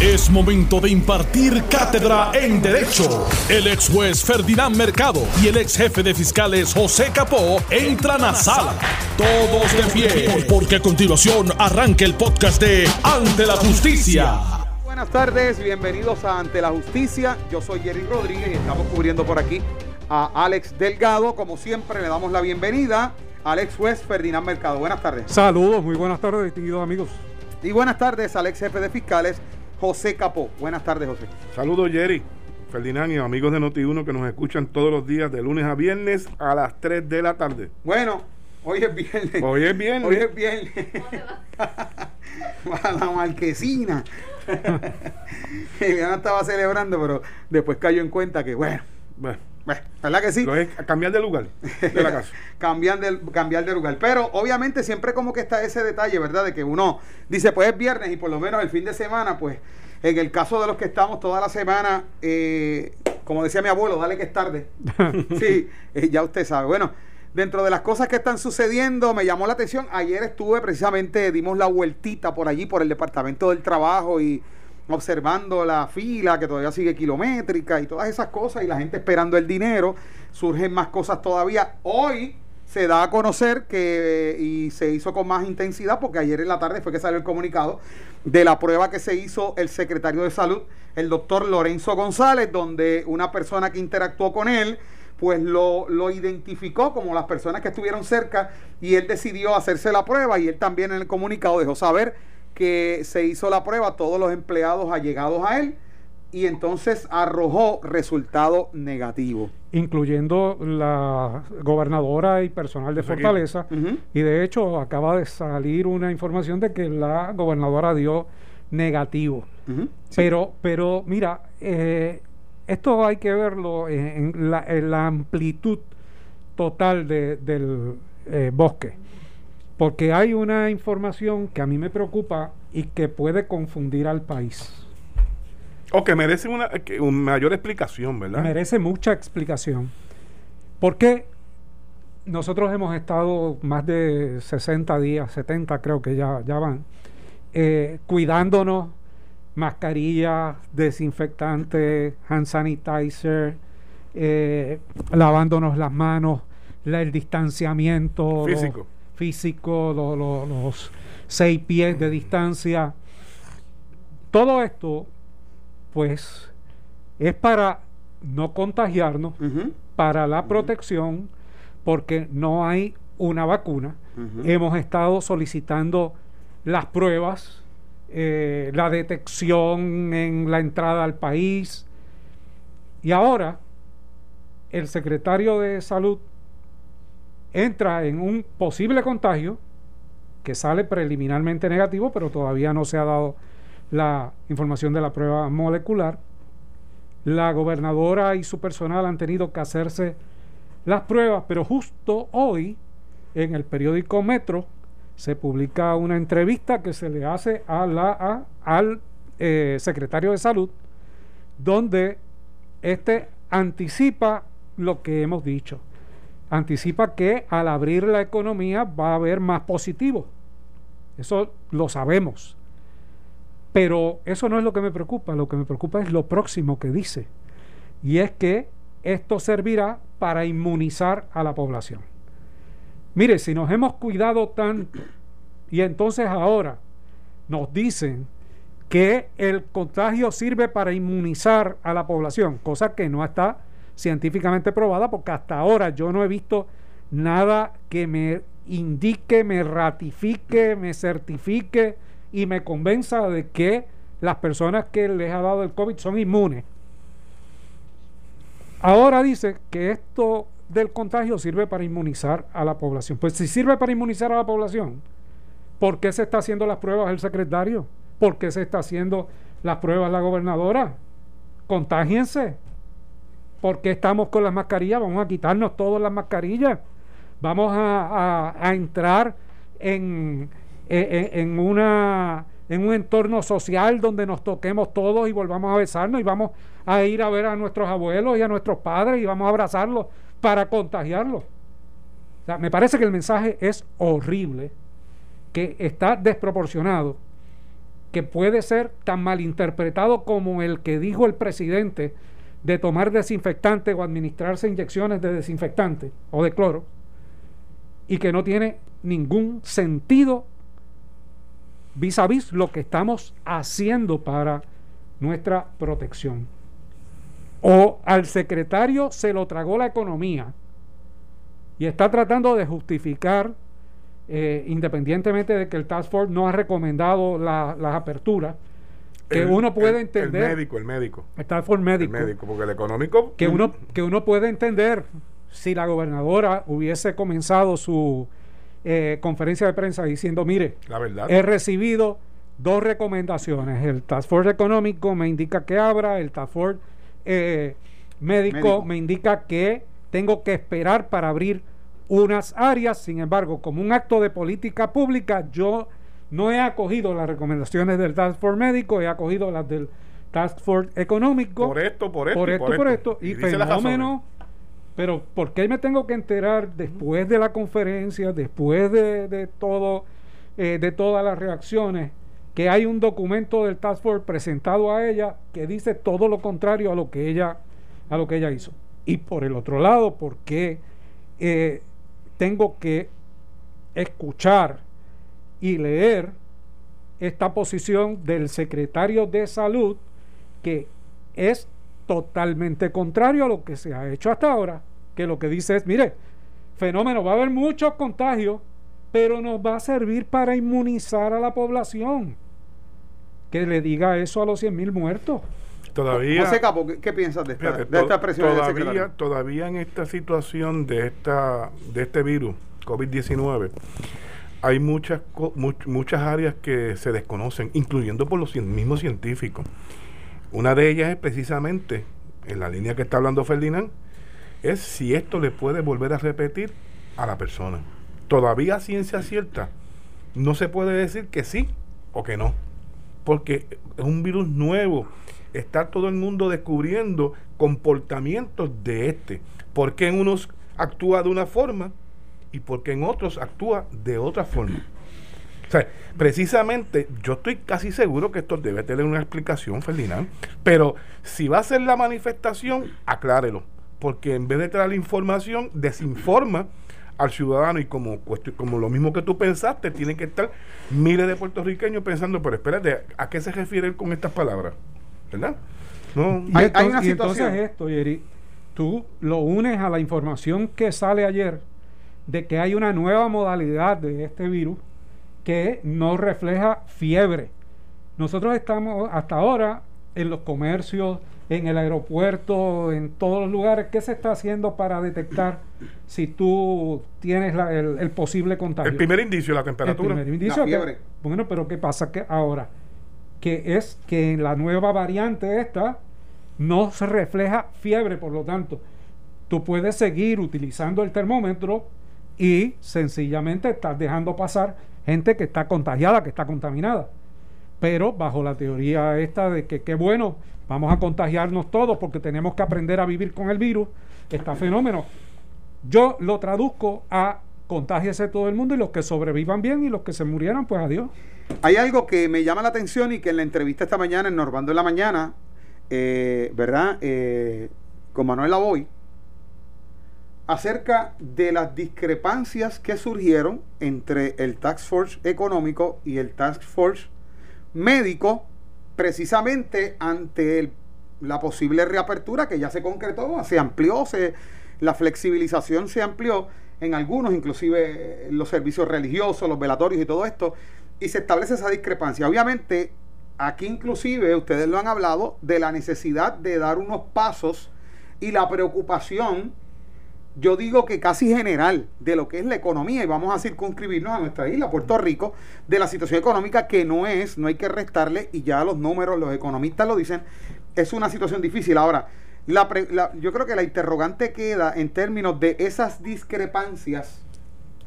Es momento de impartir cátedra en Derecho. El ex juez Ferdinand Mercado y el ex jefe de fiscales José Capó entran a sala. Todos de pie, porque a continuación arranca el podcast de Ante la Justicia. Buenas tardes, bienvenidos a Ante la Justicia. Yo soy Jerry Rodríguez y estamos cubriendo por aquí a Alex Delgado. Como siempre, le damos la bienvenida al ex juez Ferdinand Mercado. Buenas tardes. Saludos, muy buenas tardes, distinguidos amigos. Y buenas tardes al ex jefe de fiscales José Capó. Buenas tardes, José. Saludos, Jerry. Ferdinand y amigos de Noti1 que nos escuchan todos los días de lunes a viernes a las 3 de la tarde. Bueno, hoy es viernes. Hoy es viernes. Hoy es viernes. a la marquesina. ya estaba celebrando, pero después cayó en cuenta que, Bueno, bueno, ¿verdad que sí? es cambiar de lugar de la casa. cambiar, de, cambiar de lugar. Pero obviamente siempre como que está ese detalle, ¿verdad? De que uno dice, pues es viernes y por lo menos el fin de semana, pues en el caso de los que estamos toda la semana, eh, como decía mi abuelo, dale que es tarde. sí, eh, ya usted sabe. Bueno, dentro de las cosas que están sucediendo, me llamó la atención, ayer estuve precisamente, dimos la vueltita por allí, por el Departamento del Trabajo y observando la fila que todavía sigue kilométrica y todas esas cosas y la gente esperando el dinero, surgen más cosas todavía. Hoy se da a conocer que, y se hizo con más intensidad, porque ayer en la tarde fue que salió el comunicado de la prueba que se hizo el secretario de salud, el doctor Lorenzo González, donde una persona que interactuó con él, pues lo, lo identificó como las personas que estuvieron cerca y él decidió hacerse la prueba y él también en el comunicado dejó saber que se hizo la prueba a todos los empleados allegados a él y entonces arrojó resultado negativo. Incluyendo la gobernadora y personal de. Fortaleza. Y de hecho acaba de salir una información de que la gobernadora dio negativo. Pero, pero mira, eh, esto hay que verlo en, en la, en la amplitud total de- del eh, bosque. Porque hay una información que a mí me preocupa y que puede confundir al país. O que merece una, que- una mayor explicación, ¿verdad? Merece mucha explicación. Porque nosotros hemos estado más de 60 días, 70 creo que ya, ya van, eh, cuidándonos, mascarillas, desinfectantes, hand sanitizer, eh, lavándonos las manos, la- el distanciamiento Físico. Físico, lo- lo- los seis pies de distancia. Todo esto, pues, es para no contagiarnos, para la protección, porque no hay una vacuna. Hemos estado solicitando las pruebas, eh, la detección en la entrada al país. Y ahora el secretario de salud entra en un posible contagio que sale preliminarmente negativo, pero todavía no se ha dado la información de la prueba molecular. La gobernadora y su personal han tenido que hacerse las pruebas, pero justo hoy en el periódico Metro se publica una entrevista que se le hace al eh, secretario de salud, donde este anticipa lo que hemos dicho. Anticipa que al abrir la economía va a haber más positivo. Eso lo sabemos. Pero eso no es lo que me preocupa. Lo que me preocupa es lo próximo que dice. Y es que esto servirá para inmunizar a la población. Mire, si nos hemos cuidado tanto y entonces ahora nos dicen que el contagio sirve para inmunizar a la población, cosa que no está científicamente probada porque hasta ahora yo no he visto nada que me indique, me ratifique, me certifique y me convenza de que las personas que les ha dado el COVID son inmunes. Ahora dice que esto del contagio sirve para inmunizar a la población. Pues si sirve para inmunizar a la población, ¿por qué se está haciendo las pruebas el secretario? ¿Por qué se está haciendo las pruebas la gobernadora? Contágiense. ¿Por qué estamos con las mascarillas? Vamos a quitarnos todas las mascarillas. Vamos a, entrar en, en- en una, en un entorno social donde nos toquemos todos y volvamos a besarnos y vamos a ir a ver a nuestros abuelos y a nuestros padres y vamos a abrazarlos para contagiarlos. Me parece que el mensaje es horrible, que está desproporcionado que puede ser tan malinterpretado como el que dijo el presidente de tomar desinfectante o administrarse inyecciones de desinfectante o de cloro y que no tiene ningún sentido vis a vis lo que estamos haciendo para nuestra protección. O al secretario se lo tragó la economía y está tratando de justificar, eh, independientemente de que el Task Force no ha recomendado la- las aperturas, que El- uno puede el- entender. El médico, el médico. el Task Force El médico, médico, porque el económico. que uno, que uno puede entender si la gobernadora hubiese comenzado su eh, conferencia de prensa diciendo, mire, La verdad. he recibido dos recomendaciones. El Task Force Económico me indica que abra, el Task Force eh, médico, Médico. me indica que tengo que esperar para abrir unas áreas. Sin embargo, como un acto de política pública, yo no he acogido las recomendaciones del Task Force Médico, he acogido las del Task Force Económico. por esto, por esto. por y esto, por esto. Y, dice las fenómeno. Pero ¿por qué me tengo que enterar después de la conferencia, después de, de todo, eh, de todas las reacciones, que hay un documento del Task Force presentado a ella que dice todo lo contrario a lo que ella, a lo que ella hizo? Y por el otro lado, ¿por qué eh, tengo que escuchar y leer esta posición del secretario de salud que es totalmente contrario a lo que se ha hecho hasta ahora, que lo que dice es, mire, fenómeno, va a haber muchos contagios, pero nos va a servir para inmunizar a la población. Que le diga eso a los 100 mil muertos. Todavía. José Capo, ¿qué, qué piensas de esta, Fíjate, de esta del todavía, todavía en esta situación de esta de este virus COVID-19 hay muchas much- muchas áreas que se desconocen, incluyendo por los mismos científicos. Una de ellas es precisamente en la línea que está hablando Ferdinand es si esto le puede volver a repetir a la persona. Todavía ciencia cierta no se puede decir que sí o que no porque es un virus nuevo. Está todo el mundo descubriendo comportamientos de este. ¿Por qué en unos actúa de una forma y por qué en otros actúa de otra forma? O sea, precisamente yo estoy casi seguro que esto debe tener una explicación, Ferdinand. Pero si va a ser la manifestación, aclárelo. Porque en vez de traer la información, desinforma al ciudadano y como, cuestión- como lo mismo que tú pensaste, tienen que estar miles de puertorriqueños pensando, pero espérate, ¿a qué se refiere él con estas palabras? ¿Verdad? No, Y, Hay- entonces, hay una y entonces situación. esto, Yeri, tú lo unes a la información que sale ayer de que hay una nueva modalidad de este virus que no refleja fiebre. Nosotros estamos hasta ahora en los comercios, en el aeropuerto, en todos los lugares. ¿Qué se está haciendo para detectar si tú tienes la- el, el posible contagio? el primer indicio, la El temperatura. primer indicio La que- fiebre. bueno, pero ¿qué pasa que ahora? Que es que en la nueva variante esta no se refleja fiebre, por lo tanto, tú puedes seguir utilizando el termómetro y sencillamente estás dejando pasar gente que está contagiada, que está contaminada. Pero bajo la teoría esta de que qué bueno, vamos a contagiarnos todos porque tenemos que aprender a vivir con el virus, está fenómeno. Yo lo traduzco a contágiese todo el mundo y los que sobrevivan bien y los que se murieran, pues adiós. Hay algo que me llama la atención y que en la entrevista esta mañana, en Normando en la Mañana, eh, ¿verdad? Eh, con Manuel Lavoy, acerca de las discrepancias que surgieron entre el Task Force económico y el Task Force médico, precisamente ante la posible reapertura que ya se concretó, se amplió, se, la flexibilización se amplió en algunos, inclusive eh, los servicios religiosos, los velatorios y todo esto, y se establece esa discrepancia. Obviamente, aquí inclusive ustedes lo han hablado de la necesidad de dar unos pasos y la preocupación yo digo que casi general de lo que es la economía y vamos a circunscribirnos a nuestra isla, Puerto Rico, de la situación económica que no es, no hay que restarle y ya los números, los economistas lo dicen, es una situación difícil. Ahora, la pre- la- yo creo que la interrogante queda en términos de esas discrepancias,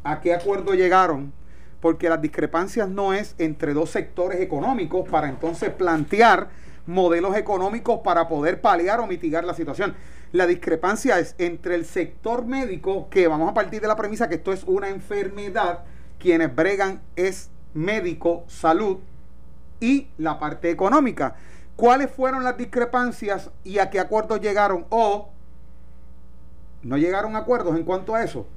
a qué acuerdo llegaron, porque las discrepancias no es entre dos sectores económicos para entonces plantear modelos económicos para poder paliar o mitigar la situación. La discrepancia es entre el sector médico, que vamos a partir de la premisa que esto es una enfermedad, quienes bregan es médico, salud, y la parte económica. ¿Cuáles fueron las discrepancias y a qué acuerdos llegaron? O no llegaron acuerdos en cuanto a eso.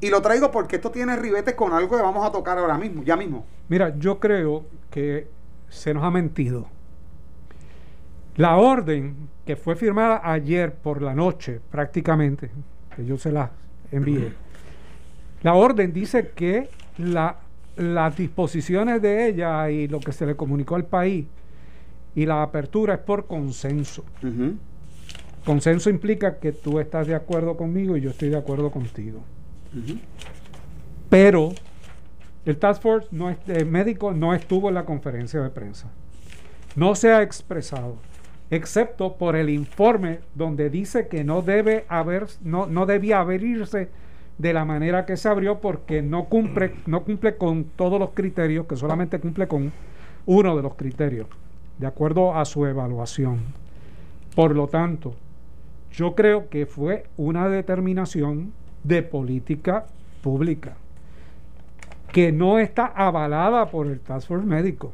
Y lo traigo porque esto tiene ribetes con algo que vamos a tocar ahora mismo, ya mismo. Mira, yo creo que se nos ha mentido. La orden que fue firmada ayer por la noche, prácticamente, que yo se la envié, la orden dice que la, las disposiciones de ella y lo que se le comunicó al país y la apertura es por consenso. Consenso implica que tú estás de acuerdo conmigo y yo estoy de acuerdo contigo. Pero el Task Force no el médico no estuvo en la conferencia de prensa. No se ha expresado, excepto por el informe donde dice que no debe haber, no, no debía abrirse de la manera que se abrió porque no cumple, no cumple con todos los criterios, que solamente cumple con uno de los criterios, de acuerdo a su evaluación. Por lo tanto, yo creo que fue una determinación de política pública que no está avalada por el Task Force médico,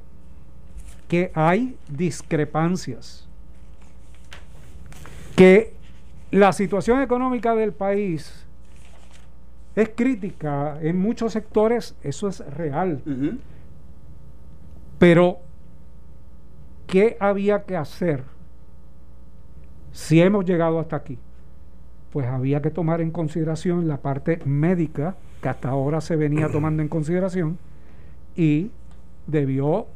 que hay discrepancias, que la situación económica del país es crítica en muchos sectores, eso es real. Pero, ¿qué había que hacer si hemos llegado hasta aquí? Pues había que tomar en consideración la parte médica que hasta ahora se venía tomando en consideración y debió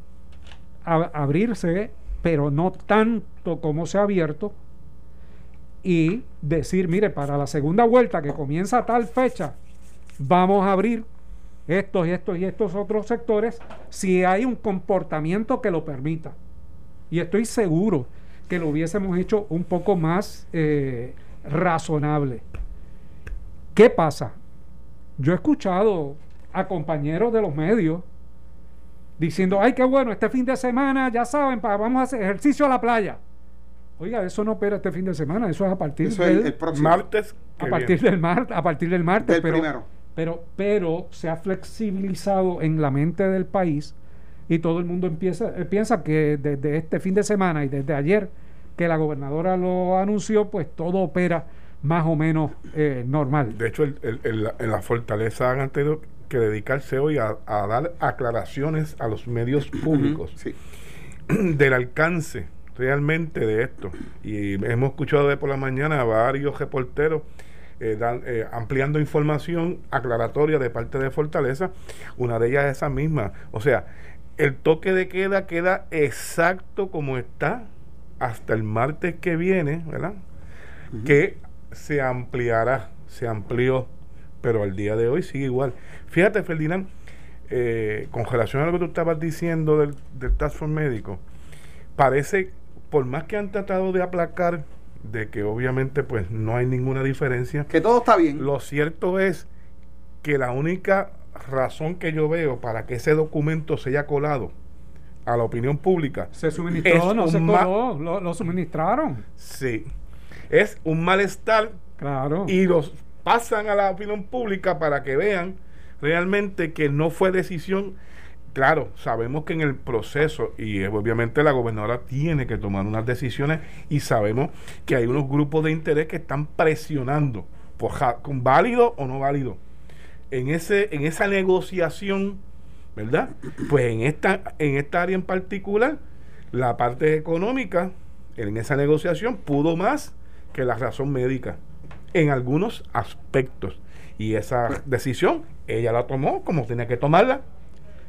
abrirse, pero no tanto como se ha abierto, y decir, mire, para la segunda vuelta que comienza a tal fecha, vamos a abrir estos y estos y estos otros sectores si hay un comportamiento que lo permita. Y estoy seguro que lo hubiésemos hecho un poco más eh, razonable. ¿Qué pasa? Yo he escuchado a compañeros de los medios diciendo, ay, qué bueno, este fin de semana, ya saben, vamos a hacer ejercicio a la playa. Oiga, eso no opera este fin de semana, eso es a partir del martes. A partir del mar, a partir del martes, pero, pero, pero se ha flexibilizado en la mente del país y todo el mundo empieza, eh, piensa que desde este fin de semana y desde ayer que la gobernadora lo anunció, pues todo opera más o menos eh, normal. De hecho, en la fortaleza han tenido que dedicarse hoy a, dar aclaraciones a los medios públicos del alcance realmente de esto. Y hemos escuchado de por la mañana a varios reporteros eh, eh, ampliando información aclaratoria de parte de Fortaleza. Una de ellas es esa misma. O sea, el toque de queda queda exacto como está hasta el martes que viene, ¿verdad? Que se ampliará, se amplió, pero al día de hoy sigue igual. Fíjate, Ferdinand, eh, con relación a lo que tú estabas diciendo del, del Task Force médico, parece, por más que han tratado de aplacar de que obviamente pues no hay ninguna diferencia. Que todo está bien. Lo cierto es que la única razón que yo veo para que ese documento se haya colado a la opinión pública. Se suministró, no se coló, lo, suministraron. Sí. Es un malestar. Claro. Y los pasan a la opinión pública para que vean realmente que no fue decisión. Claro, sabemos que en el proceso, y obviamente la gobernadora tiene que tomar unas decisiones, y sabemos que hay unos grupos de interés que están presionando, con válido o no válido, en, ese, en esa negociación, ¿verdad? Pues en esta, en esta área en particular, la parte económica, en esa negociación, pudo más que la razón médica, en algunos aspectos. Y esa decisión ella la tomó como tenía que tomarla.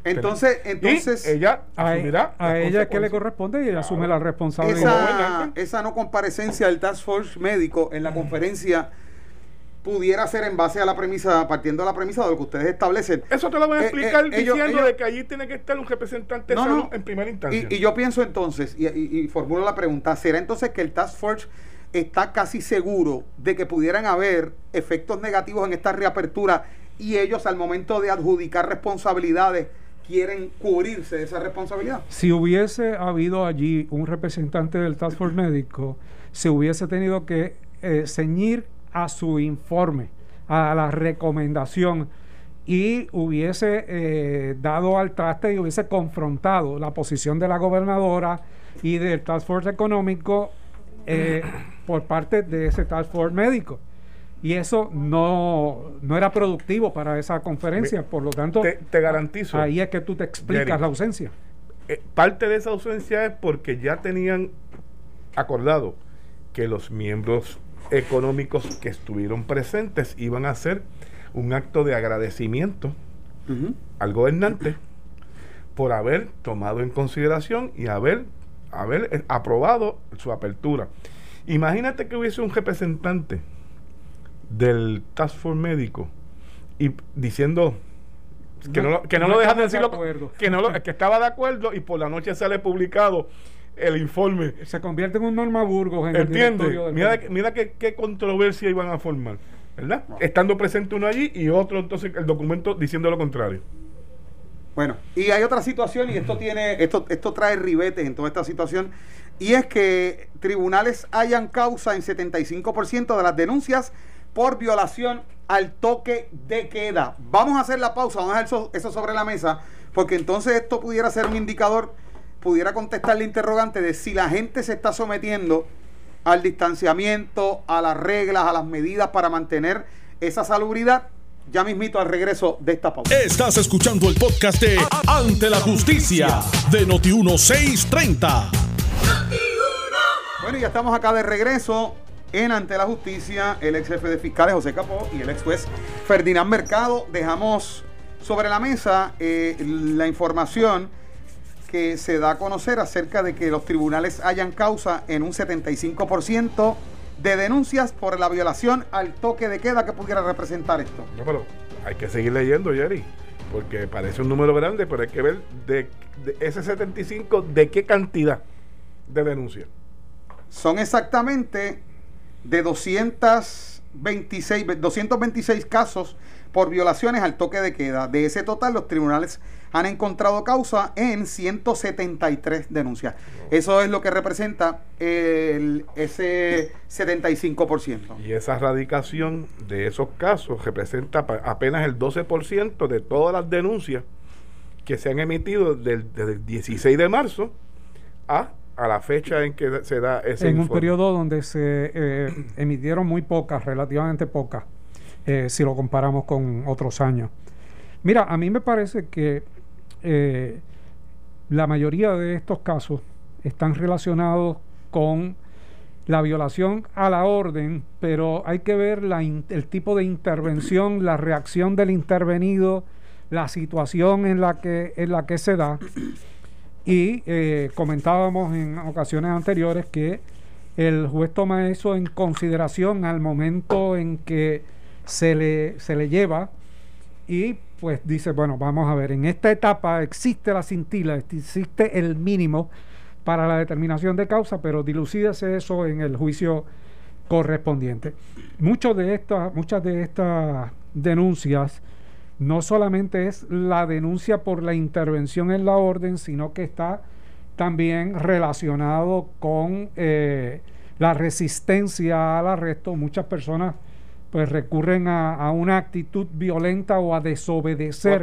Entonces, entonces ella asumirá a, ella que le corresponde y ella asume la responsabilidad. Esa, esa no comparecencia del Task Force médico en la conferencia pudiera ser en base a la premisa, partiendo de la premisa de lo que ustedes establecen. Eso te lo voy a eh, explicar eh, diciendo de que allí tiene que estar un representante de salud en primera instancia. Y, yo pienso entonces, y, formulo la pregunta, ¿será entonces que el Task Force está casi seguro de que pudieran haber efectos negativos en esta reapertura y ellos al momento de adjudicar responsabilidades quieren cubrirse de esa responsabilidad? Si hubiese habido allí un representante del Task Force médico, se hubiese tenido que eh, ceñir a su informe, a la recomendación y hubiese eh, dado al traste y hubiese confrontado la posición de la gobernadora y del Task Force económico eh, por parte de ese Task Force médico. Y eso no, no era productivo para esa conferencia, por lo tanto, te, garantizo. Ahí es que tú te explicas la ausencia. Eh, parte de esa ausencia es porque ya tenían acordado que los miembros económicos que estuvieron presentes iban a hacer un acto de agradecimiento al gobernante por haber tomado en consideración y haber, haber eh, aprobado su apertura. Imagínate que hubiese un representante del Task Force médico y diciendo que no, que no, lo dejan de decirlo, que, no que estaba de acuerdo y por la noche sale publicado el informe. Se convierte en un Norma Burgos en el Mira, mira qué, qué, controversia iban a formar, ¿verdad? Estando presente uno allí y otro entonces el documento diciendo lo contrario. Bueno, y hay otra situación y esto tiene esto esto trae ribetes en toda esta situación y es que tribunales hayan causa en 75% de las denuncias por violación al toque de queda. Vamos a hacer la pausa, vamos a dejar eso, sobre la mesa, porque entonces esto pudiera ser un indicador, pudiera contestar el interrogante de si la gente se está sometiendo al distanciamiento, a las reglas, a las medidas para mantener esa salubridad. Ya mismito al regreso de esta pausa. Estás escuchando el podcast de Ante la Justicia de Noti1630. Bueno, ya estamos acá de regreso en ante la justicia el ex jefe de fiscales José Capó y el ex juez Ferdinand Mercado. Dejamos sobre la mesa eh, la información que se da a conocer acerca de que los tribunales hayan causa en un 75% de denuncias por la violación al toque de queda que pudiera representar esto. No, pero hay que seguir leyendo, Jerry, porque parece un número grande, pero hay que ver de, de ese 75 de qué cantidad de denuncias. Son exactamente de 226, 226 casos por violaciones al toque de queda. De ese total, los tribunales han encontrado causa en 173 denuncias. Eso es lo que representa el, ese 75%. Y esa radicación de esos casos representa apenas el 12% de todas las denuncias que se han emitido desde el 16 de marzo a a la fecha en que se da ese En un periodo donde se eh, emitieron muy pocas, relativamente pocas, eh, si lo comparamos con otros años. Mira, a mí me parece que eh, la mayoría de estos casos están relacionados con la violación a la orden, pero hay que ver la el tipo de intervención, la reacción del intervenido, la situación en la que, en la que se da y eh, comentábamos en ocasiones anteriores que el juez toma eso en consideración al momento en que se le, se le lleva y pues dice, bueno, vamos a ver, en esta etapa existe la cintila, existe el mínimo para la determinación de causa, pero dilucídase eso en el juicio correspondiente. Muchos de estas, muchas de estas denuncias no solamente es la denuncia por la intervención en la orden, sino que está también relacionado con eh, la resistencia al arresto. Muchas personas pues recurren a, una actitud violenta o a desobedecer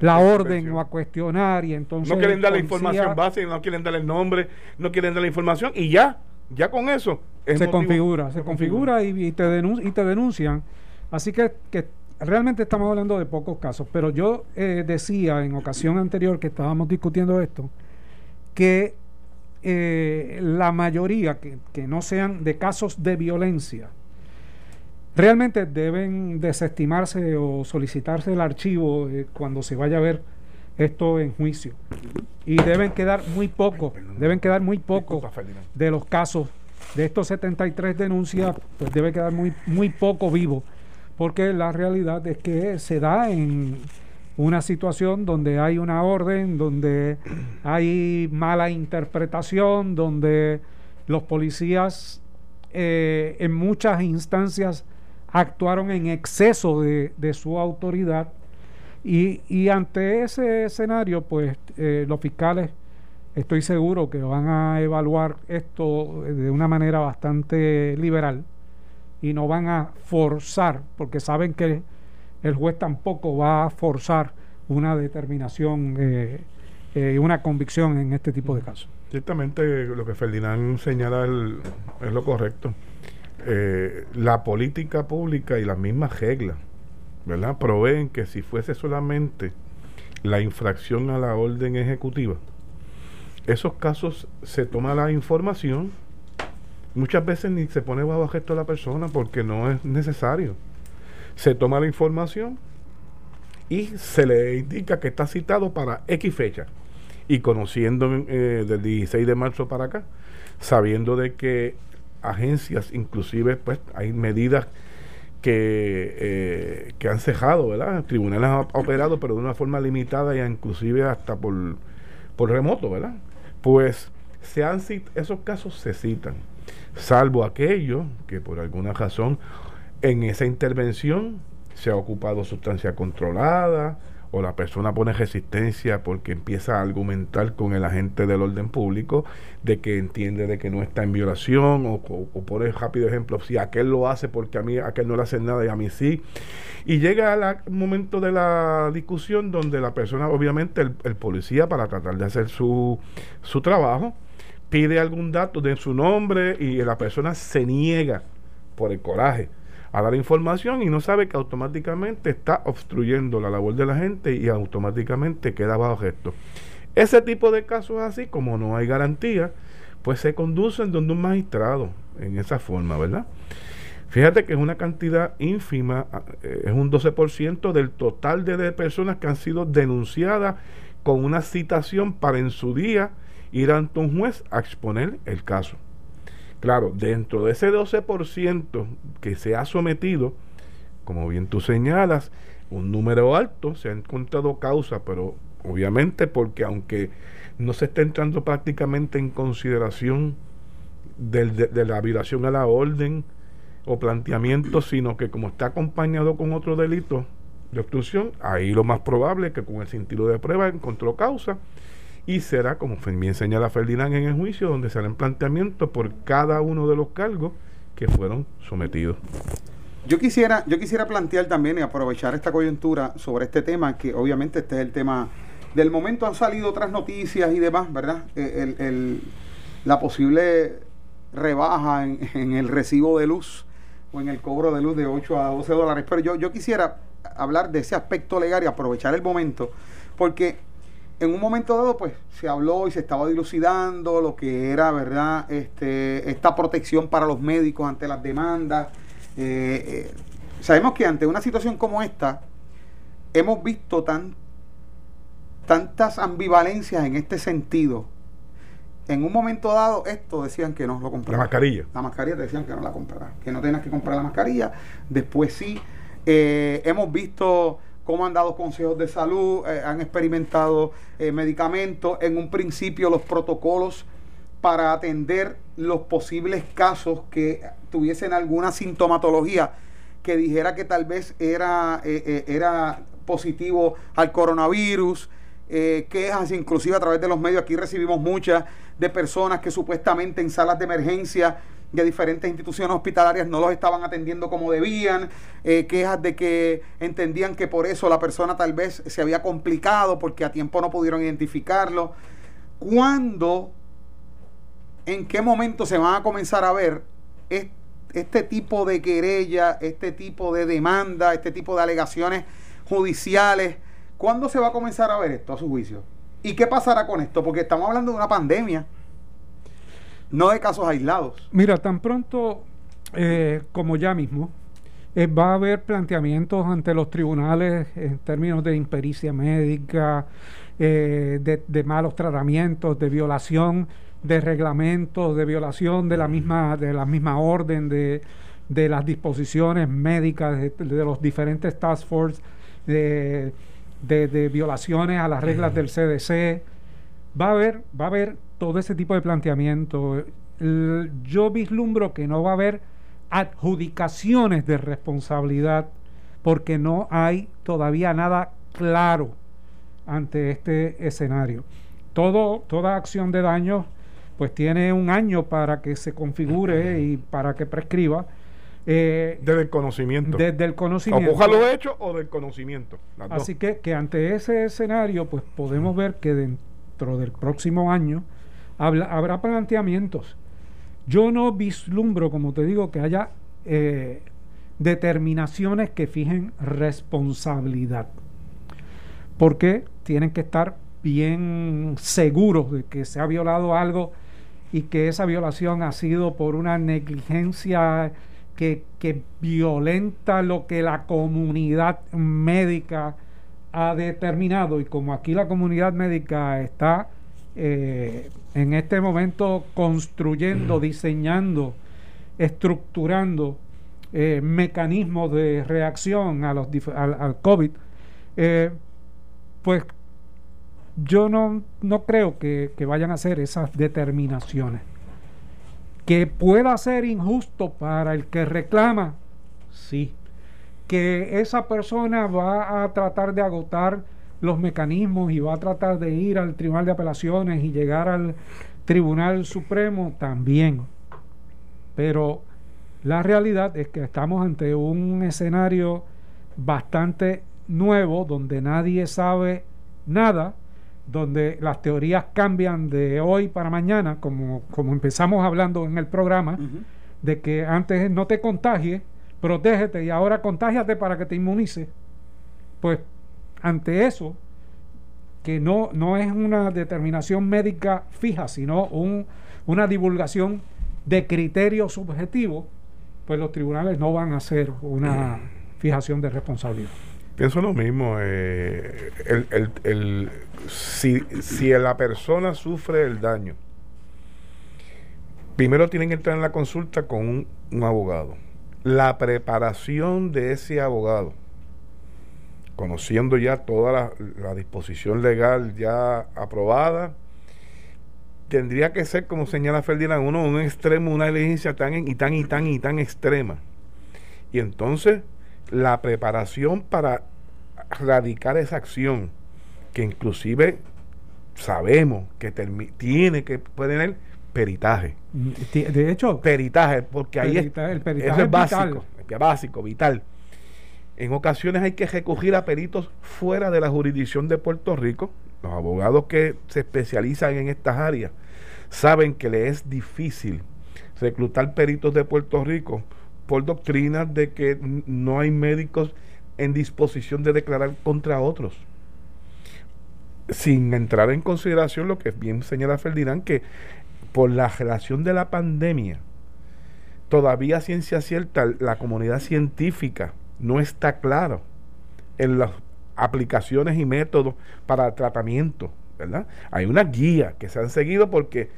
la orden o a cuestionar y entonces no quieren dar la información básica, no quieren dar el nombre, no quieren dar la información y ya, ya con eso se configura, se, configura, y, te y te denuncian. Así que, que realmente estamos hablando de pocos casos, pero yo eh, decía en ocasión anterior que estábamos discutiendo esto, que eh, la mayoría, que, no sean de casos de violencia, realmente deben desestimarse o solicitarse el archivo eh, cuando se vaya a ver esto en juicio. Y deben quedar muy pocos, deben quedar muy pocos de los casos. De estos 73 denuncias, pues debe quedar muy, muy poco vivo porque la realidad es que se da en una situación donde hay una orden, donde hay mala interpretación, donde los policías eh, en muchas instancias actuaron en exceso de, su autoridad. Y, ante ese escenario, pues eh, los fiscales estoy seguro que van a evaluar esto de una manera bastante liberal y no van a forzar, porque saben que el juez tampoco va a forzar una determinación eh, eh, y una convicción en este tipo de casos. Ciertamente lo que Ferdinand señala es lo correcto. Eh, la política pública y las mismas reglas, ¿verdad? Proveen que si fuese solamente la infracción a la orden ejecutiva, esos casos se toma la información, muchas veces ni se pone bajo gesto a la persona porque no es necesario. Se toma la información y se le indica que está citado para X fecha. Y conociendo eh, del 16 de marzo para acá, sabiendo de que agencias, inclusive, pues hay medidas que, eh, que han cejado, ¿verdad? Tribunales han operado, pero de una forma limitada y inclusive hasta por, por remoto, ¿verdad? Pues se han esos casos se citan, salvo aquellos que por alguna razón en esa intervención se ha ocupado sustancia controlada, o la persona pone resistencia porque empieza a argumentar con el agente del orden público de que entiende de que no está en violación o, por el rápido ejemplo si aquel lo hace porque a mí aquel no le hace nada y a mí sí. Y llega al momento de la discusión donde la persona obviamente el, el policía para tratar de hacer su, su trabajo pide algún dato de su nombre y la persona se niega por el coraje a dar información y no sabe que automáticamente está obstruyendo la labor de la gente y automáticamente queda bajo gesto. Ese tipo de casos así, como no hay garantía, pues se conducen donde un magistrado en esa forma, ¿verdad? Fíjate que es una cantidad ínfima, eh, es un 12% del total de personas que han sido denunciadas con una citación para en su día ir ante un juez a exponer el caso. Claro, dentro de ese 12% que se ha sometido, como bien tú señalas, un número alto, se ha encontrado causa, pero obviamente porque aunque no se está entrando prácticamente en consideración de, la violación a la orden o planteamiento, sino que como está acompañado con otro delito de obstrucción, ahí lo más probable es que con el sentido de prueba encontró causa y será, como bien señala Ferdinand en el juicio, donde se harán planteamientos por cada uno de los cargos que fueron sometidos. Yo quisiera, yo quisiera plantear también y aprovechar esta coyuntura sobre este tema, que obviamente este es el tema del momento, han salido otras noticias y demás, ¿verdad? Eh, el, la posible rebaja en, el recibo de luz o en el cobro de luz de 8 a 12 dólares. Pero yo, yo quisiera hablar de ese aspecto legal y aprovechar el momento, porque en un momento dado, pues se habló y se estaba dilucidando lo que era, ¿verdad?, este, esta protección para los médicos ante las demandas. Eh, eh, sabemos que ante una situación como esta, hemos visto tan, tantas ambivalencias en este sentido. En un momento dado, esto decían que no lo compraran. La mascarilla. La mascarilla decían que no la compraran, que no tenías que comprar la mascarilla. Después sí. Eh, hemos visto cómo han dado consejos de salud, eh, han experimentado eh, medicamentos, en un principio los protocolos para atender los posibles casos que tuviesen alguna sintomatología que dijera que tal vez era, eh, era positivo al coronavirus, quejas inclusive a través de los medios, aquí recibimos muchas de personas que supuestamente en salas de emergencia de diferentes instituciones hospitalarias no los estaban atendiendo como debían, eh, quejas de que entendían que por eso la persona tal vez se había complicado porque a tiempo no pudieron identificarlo. ¿Cuándo, en qué momento se van a comenzar a ver este tipo de querella, este tipo de demanda, este tipo de alegaciones judiciales? ¿Cuándo se va a comenzar a ver esto a su juicio? ¿Y qué pasará con esto? Porque estamos hablando de una pandemia no de casos aislados. Mira, tan pronto eh, como ya mismo, eh, va a haber planteamientos ante los tribunales en términos de impericia médica, eh, de, malos tratamientos, de violación de reglamentos, de violación de la misma, de la misma orden, de, las disposiciones médicas de, los diferentes task force, de, de, violaciones a las reglas del CDC. Va a haber, va a haber todo ese tipo de planteamiento. yo vislumbro que no va a haber adjudicaciones de responsabilidad porque no hay todavía nada claro ante este escenario. Todo, toda acción de daño pues tiene un año para que se configure y para que prescriba. Eh, desde el conocimiento. Desde el conocimiento. O lo hecho o del conocimiento. Así que, que ante ese escenario, pues podemos ver que dentro del próximo año habrá planteamientos. Yo no vislumbro, como te digo, que haya eh, determinaciones que fijen responsabilidad. Porque tienen que estar bien seguros de que se ha violado algo y que esa violación ha sido por una negligencia que, violenta lo que la comunidad médica ha determinado y como aquí la comunidad médica está eh, en este momento construyendo, diseñando, estructurando eh, mecanismos de reacción a los, al, COVID, eh, pues yo no, no creo que, vayan a hacer esas determinaciones. Que pueda ser injusto para el que reclama, sí. Que esa persona va a tratar de agotar los mecanismos y va a tratar de ir al Tribunal de Apelaciones y llegar al Tribunal Supremo también. Pero la realidad es que estamos ante un escenario bastante nuevo donde nadie sabe nada donde las teorías cambian de hoy para mañana, como, como empezamos hablando en el programa, de que antes no te contagies, protégete y ahora contágiate para que te inmunice. Pues ante eso, que no, no es una determinación médica fija, sino un, una divulgación de criterios subjetivos, pues los tribunales no van a hacer una fijación de responsabilidad. Pienso lo mismo. Eh, el, el, si, si la persona sufre el daño, primero tienen que entrar en la consulta con un, abogado. La preparación de ese abogado, conociendo ya toda la, disposición legal ya aprobada, tendría que ser, como señala Ferdinand, uno un extremo, una diligencia tan y tan y tan y tan extrema. Y entonces la preparación para radicar esa acción, que inclusive sabemos que tiene que tener peritaje. De hecho, peritaje, porque ahí es, el peritaje es básico, vital. básico, vital. En ocasiones hay que recurrir a peritos fuera de la jurisdicción de Puerto Rico. Los abogados que se especializan en estas áreas saben que le es difícil reclutar peritos de Puerto Rico por doctrinas de que no hay médicos en disposición de declarar contra otros. Sin entrar en consideración lo que bien señala Ferdinand, que por la relación de la pandemia, todavía ciencia cierta, la comunidad científica no está claro en las aplicaciones y métodos para tratamiento, ¿verdad? Hay una guía que se han seguido porque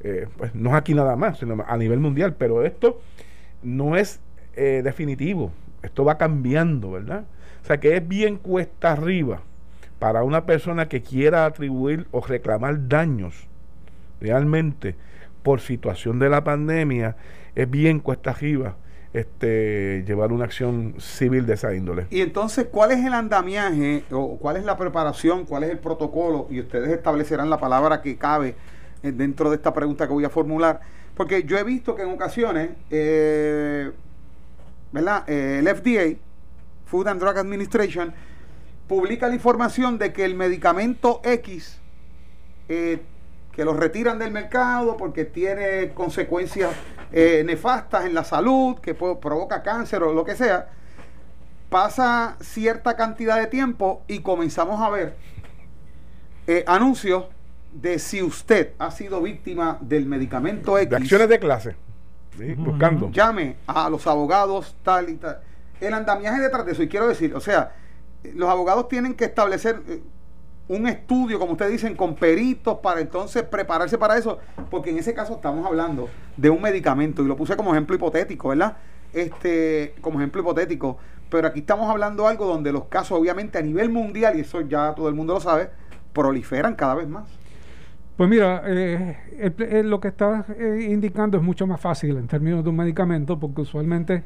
eh, pues no es aquí nada más, sino a nivel mundial, pero esto no es eh, definitivo, esto va cambiando, ¿verdad? O sea que es bien cuesta arriba para una persona que quiera atribuir o reclamar daños realmente por situación de la pandemia, es bien cuesta arriba este, llevar una acción civil de esa índole. Y entonces, ¿cuál es el andamiaje o cuál es la preparación, cuál es el protocolo? Y ustedes establecerán la palabra que cabe eh, dentro de esta pregunta que voy a formular. Porque yo he visto que en ocasiones eh, ¿verdad? Eh, el FDA, Food and Drug Administration, publica la información de que el medicamento X, que lo retiran del mercado porque tiene consecuencias eh, nefastas en la salud, que provoca cáncer o lo que sea, pasa cierta cantidad de tiempo y comenzamos a ver anuncios de si usted ha sido víctima del medicamento X. De acciones de clase buscando. Llame a los abogados, tal y tal. El andamiaje detrás de eso, y quiero decir, o sea, los abogados tienen que establecer eh, un estudio, como ustedes dicen, con peritos para entonces prepararse para eso, porque en ese caso estamos hablando de un medicamento, y lo puse como ejemplo hipotético, ¿verdad? Este, como ejemplo hipotético, pero aquí estamos hablando de algo donde los casos, obviamente, a nivel mundial, y eso ya todo el mundo lo sabe, proliferan cada vez más. Pues mira, eh, lo que estás eh, indicando es mucho más fácil en términos de un medicamento, porque usualmente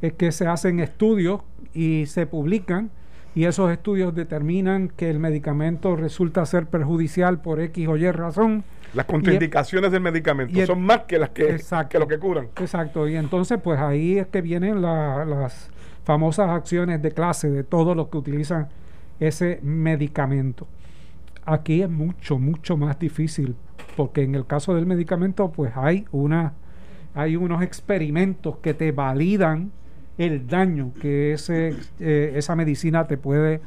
es que se hacen estudios y se publican y esos estudios determinan que el medicamento resulta ser perjudicial por X o Y razón. Las contraindicaciones del medicamento son más que las que, que, lo que curan. Exacto, y entonces pues ahí es que vienen las famosas acciones de clase de todos los que utilizan ese medicamento. Aquí es mucho, mucho más difícil, porque en el caso del medicamento pues hay, una, hay unos experimentos que te validan el daño que ese, eh, esa medicina te puede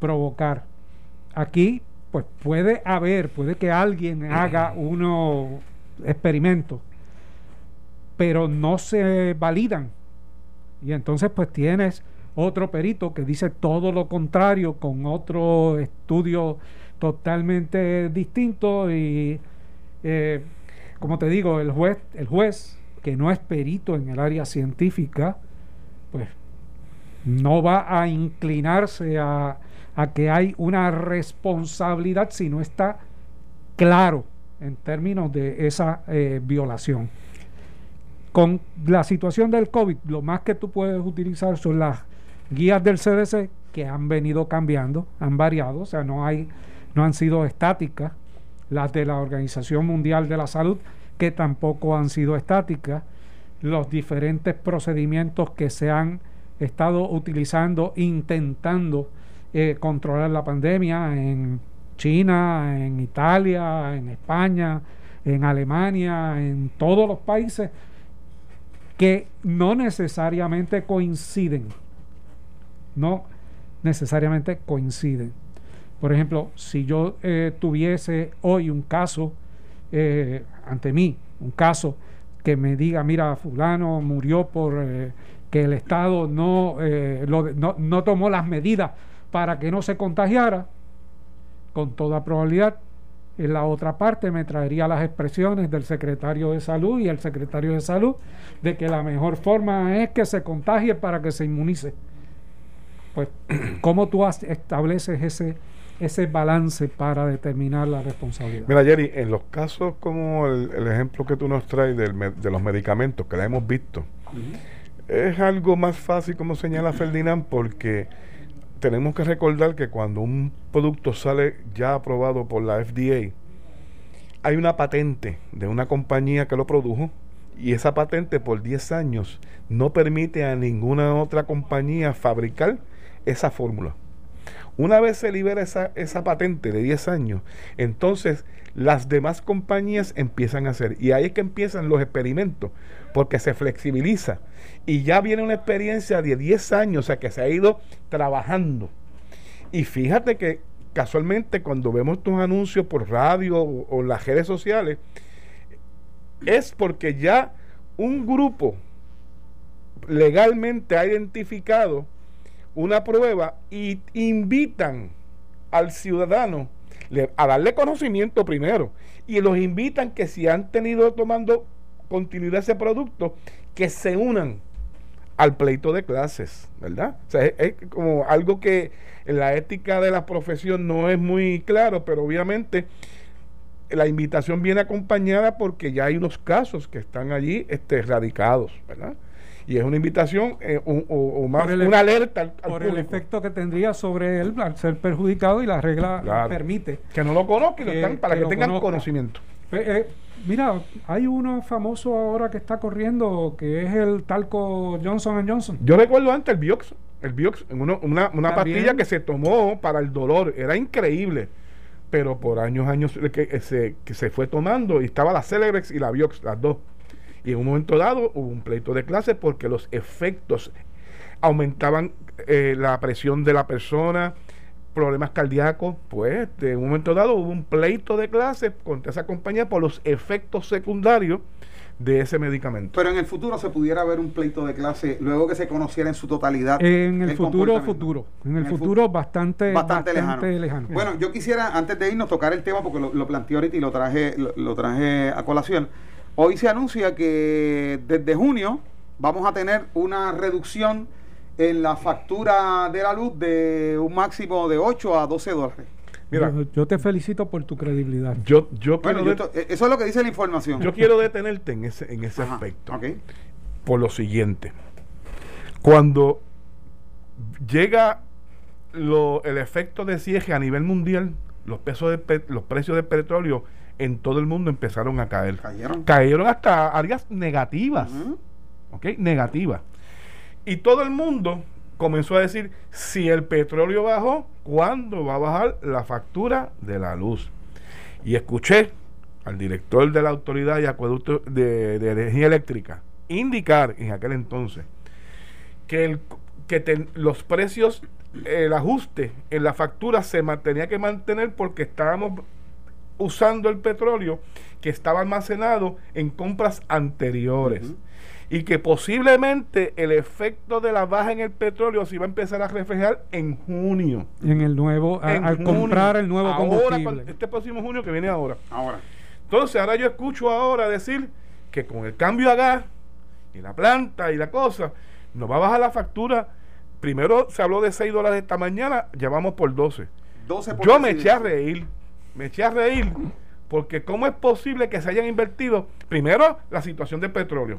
provocar. Aquí, pues puede haber, puede que alguien haga unos experimentos, pero no se validan. Y entonces pues tienes otro perito que dice todo lo contrario con otro estudio totalmente distinto y eh, como te digo el juez el juez que no es perito en el área científica pues no va a inclinarse a, que hay una responsabilidad si no está claro en términos de esa eh, violación. Con la situación del COVID, lo más que tú puedes utilizar son las guías del CDC que han venido cambiando, han variado, o sea, no hay, no han sido estáticas, las de la Organización Mundial de la Salud, que tampoco han sido estáticas, los diferentes procedimientos que se han estado utilizando, intentando eh, controlar la pandemia en China, en Italia, en España, en Alemania, en todos los países que no necesariamente coinciden. No necesariamente coinciden. Por ejemplo, si yo eh, tuviese hoy un caso eh, ante mí, un caso que me diga, mira, fulano murió por eh, que el Estado no, eh, no, no tomó las medidas para que no se contagiara, con toda probabilidad en la otra parte me traería las expresiones del secretario de salud y el secretario de salud de que la mejor forma es que se contagie para que se inmunice. Pues, ¿cómo tú estableces ese ese balance para determinar la responsabilidad. Mira, Jerry, en los casos como el, ejemplo que tú nos traes de los medicamentos, que la hemos visto, es algo más fácil, como señala Ferdinand, porque tenemos que recordar que cuando un producto sale ya aprobado por la FDA, hay una patente de una compañía que lo produjo y esa patente por 10 años no permite a ninguna otra compañía fabricar esa fórmula. Una vez se libera esa, esa patente de 10 años, entonces las demás compañías empiezan a hacer. Y ahí es que empiezan los experimentos, porque se flexibiliza. Y ya viene una experiencia de 10 años, o sea que se ha ido trabajando. Y fíjate que casualmente cuando vemos tus anuncios por radio o, o las redes sociales, es porque ya un grupo legalmente ha identificado una prueba y invitan al ciudadano a darle conocimiento primero y los invitan que si han tenido tomando continuidad ese producto, que se unan al pleito de clases, ¿verdad? O sea, es, como algo que en la ética de la profesión no es muy claro, pero obviamente la invitación viene acompañada porque ya hay unos casos que están allí este, erradicados, ¿verdad? Y es una invitación eh, o, más una alerta al, por el efecto que tendría sobre él al ser perjudicado y la regla permite que no lo conozcan para que, tengan conocimiento. Eh, mira hay uno famoso ahora que está corriendo que es el talco Johnson Johnson. Yo recuerdo antes el Biox el Biox una, una pastilla que se tomó para el dolor era increíble pero por años años que se, que se fue tomando y estaba la Celebrex y la Biox las dos y en un momento dado hubo un pleito de clase porque los efectos aumentaban eh, la presión de la persona, problemas cardíacos, pues en un momento dado hubo un pleito de clase contra esa compañía por los efectos secundarios de ese medicamento. Pero en el futuro se pudiera ver un pleito de clase luego que se conociera en su totalidad. En el, futuro, futuro. En, el, futuro bastante, bastante, lejano. Bueno, yo quisiera antes de irnos tocar el tema porque lo, lo planteé ahorita y lo traje, lo traje a colación. Hoy se anuncia que desde junio vamos a tener una reducción en la factura de la luz de un máximo de 8 a 12 dólares. Mira, yo, te felicito por tu credibilidad. Yo, yo eso es lo que dice la información. Yo quiero detenerte en ese, en ese aspecto. Por lo siguiente. Cuando llega lo, el efecto de cierre a nivel mundial, los, pesos de, los precios del petróleo en todo el mundo empezaron a caer. Cayeron. Cayeron hasta áreas negativas. ¿Ok? Negativas. Y todo el mundo comenzó a decir, si el petróleo bajó, ¿cuándo va a bajar la factura de la luz? Y escuché al director de la Autoridad y Acueducto de, Energía Eléctrica indicar en aquel entonces que, el, que los precios, el ajuste en la factura se tenía que mantener porque estábamos usando el petróleo que estaba almacenado en compras anteriores y que posiblemente el efecto de la baja en el petróleo se iba a empezar a reflejar en junio. En el nuevo, al comprar el nuevo combustible. este próximo junio que viene ahora. Ahora. Entonces, ahora yo escucho ahora decir que con el cambio a gas y la planta y la cosa, nos va a bajar la factura. Primero se habló de 6 dólares esta mañana, ya vamos por 12. 12 yo me eché a reír, me eché a reír, porque ¿cómo es posible que se hayan invertido, primero, la situación del petróleo?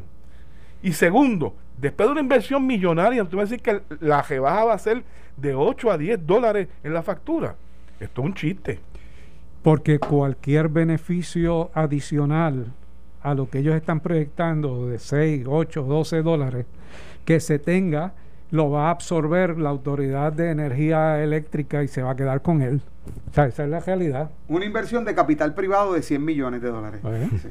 Y segundo, después de una inversión millonaria, tú vas a decir que la rebaja va a ser de 8 a 10 dólares en la factura. Esto es un chiste. Porque cualquier beneficio adicional a lo que ellos están proyectando de 6, 8, 12 dólares que se tenga, lo va a absorber la Autoridad de Energía Eléctrica y se va a quedar con él. O sea, esa es la realidad. Una inversión de capital privado de 100 millones de dólares. Sí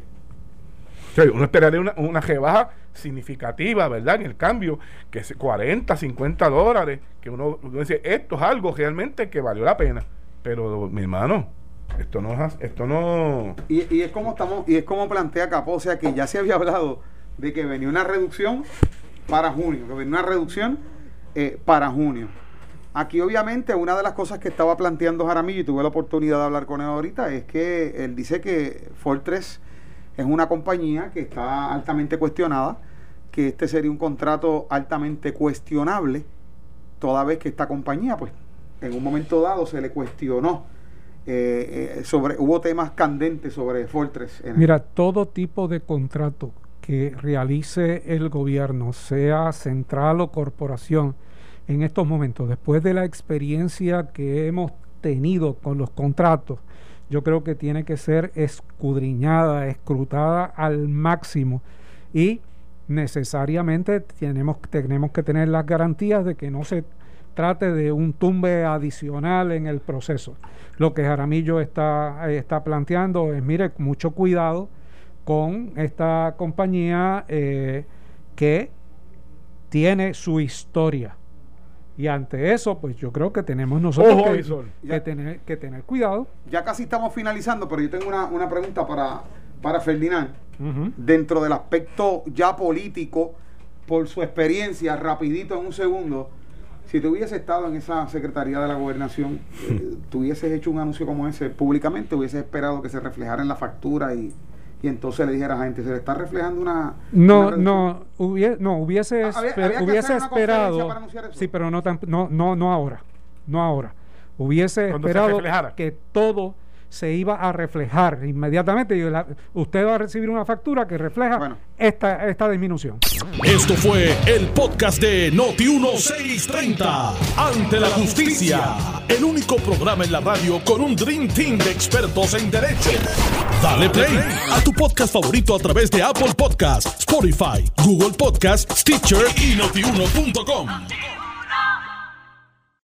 uno esperaría una, una rebaja significativa, ¿verdad? En el cambio, que es 40, 50 dólares, que uno, dice, esto es algo realmente que valió la pena. Pero, mi hermano, esto no es esto no y, y, es como estamos y es como plantea Capó o sea que ya se había hablado de que venía una reducción para junio que venía una reducción eh, para junio aquí obviamente una de las cosas que estaba planteando Jaramillo y tuve la oportunidad de hablar con él ahorita es que él dice que Fortress es una compañía que está altamente cuestionada, que este sería un contrato altamente cuestionable, toda vez que esta compañía, pues, en un momento dado se le cuestionó. Eh, eh, sobre hubo temas candentes sobre Fortress. Mira, todo tipo de contrato que realice el gobierno, sea central o corporación, en estos momentos, después de la experiencia que hemos tenido con los contratos, yo creo que tiene que ser escudriñada, escrutada al máximo y necesariamente tenemos, tenemos que tener las garantías de que no se trate de un tumbe adicional en el proceso. Lo que Jaramillo está, está planteando es, mire, mucho cuidado con esta compañía eh, que tiene su historia. Y ante eso, pues yo creo que tenemos nosotros que, tener, que tener cuidado. Ya casi estamos finalizando, pero yo tengo una, pregunta para, para Ferdinand. Dentro del aspecto ya político, por su experiencia, rapidito en un segundo, si tú hubieses estado en esa Secretaría de la Gobernación, eh, tú hubieses hecho un anuncio como ese públicamente, hubieses esperado que se reflejara en la factura y, y entonces le dijera a la gente, se le está reflejando una... No, no, hubiese, no, hubiese, hubiese esperado... Sí, pero no, no, no, no ahora, no ahora. Hubiese esperado que todo se iba a reflejar inmediatamente. Y usted va a recibir una factura que refleja esta, esta disminución. Esto fue el podcast de Noti1630. Ante la justicia. El único programa en la radio con un Dream Team de expertos en derecho. Dale play a tu podcast favorito a través de Apple Podcasts, Spotify, Google Podcasts, Stitcher y notiuno.com.